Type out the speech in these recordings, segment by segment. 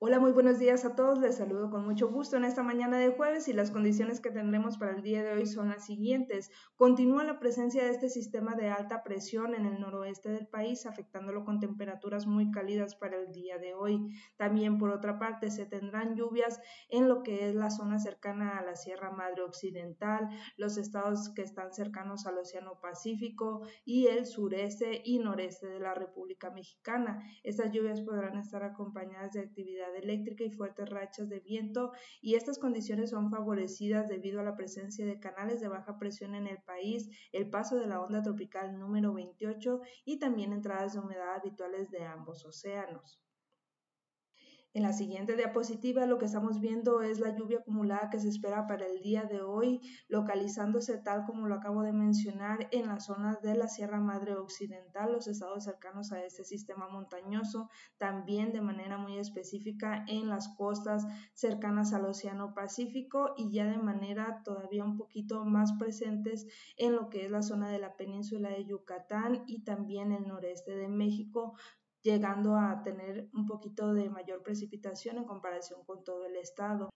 Hola, muy buenos días a todos. Les saludo con mucho gusto en esta mañana de jueves y las condiciones que tendremos para el día de hoy son las siguientes. Continúa la presencia de este sistema de alta presión en el noroeste del país, afectándolo con temperaturas muy cálidas para el día de hoy. También, por otra parte, se tendrán lluvias en lo que es la zona cercana a la Sierra Madre Occidental, los estados que están cercanos al Océano Pacífico y el sureste y noreste de la República Mexicana. Estas lluvias podrán estar acompañadas de actividades eléctrica y fuertes rachas de viento y estas condiciones son favorecidas debido a la presencia de canales de baja presión en el país, el paso de la onda tropical número 28 y también entradas de humedad habituales de ambos océanos. En la siguiente diapositiva lo que estamos viendo es la lluvia acumulada que se espera para el día de hoy, localizándose tal como lo acabo de mencionar en las zonas de la Sierra Madre Occidental, los estados cercanos a este sistema montañoso, también de manera muy específica en las costas cercanas al Océano Pacífico y ya de manera todavía un poquito más presentes en lo que es la zona de la península de Yucatán y también el noreste de México, llegando a tener un poquito de mayor precipitación en comparación con todo el estado.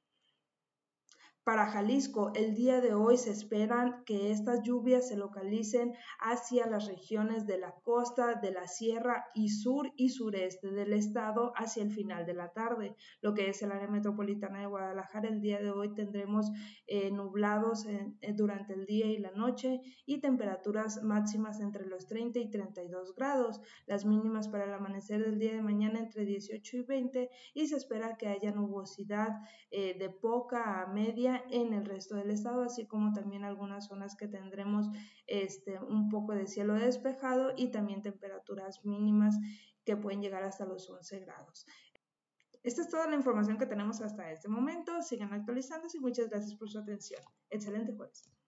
Para Jalisco, el día de hoy se esperan que estas lluvias se localicen hacia las regiones de la costa, de la sierra y sur y sureste del estado hacia el final de la tarde. Lo que es el área metropolitana de Guadalajara, el día de hoy tendremos eh, nublados durante el día y la noche y temperaturas máximas entre los 30 y 32 grados. Las mínimas para el amanecer del día de mañana entre 18 y 20 y se espera que haya nubosidad eh, de poca a media en el resto del estado, así como también algunas zonas que tendremos este, un poco de cielo despejado y también temperaturas mínimas que pueden llegar hasta los 11 grados. Esta es toda la información que tenemos hasta este momento. Sigan actualizándose y muchas gracias por su atención. Excelente jueves.